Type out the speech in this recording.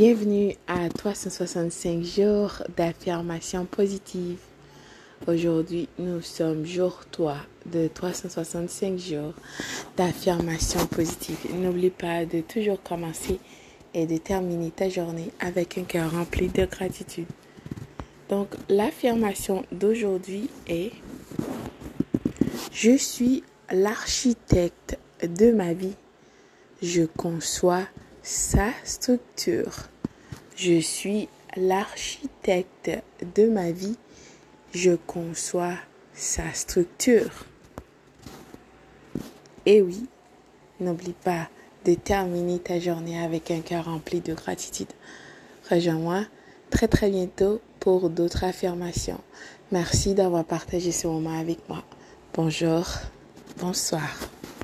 Bienvenue à 365 jours d'affirmation positive. Aujourd'hui, nous sommes jour 3 de 365 jours d'affirmation positive. N'oublie pas de toujours commencer et de terminer ta journée avec un cœur rempli de gratitude. Donc, l'affirmation d'aujourd'hui est Je suis l'architecte de ma vie. Je conçois sa structure. Je suis l'architecte de ma vie. Je conçois sa structure. Et oui, n'oublie pas de terminer ta journée avec un cœur rempli de gratitude. Rejoins-moi très très bientôt pour d'autres affirmations. Merci d'avoir partagé ce moment avec moi. Bonjour, bonsoir.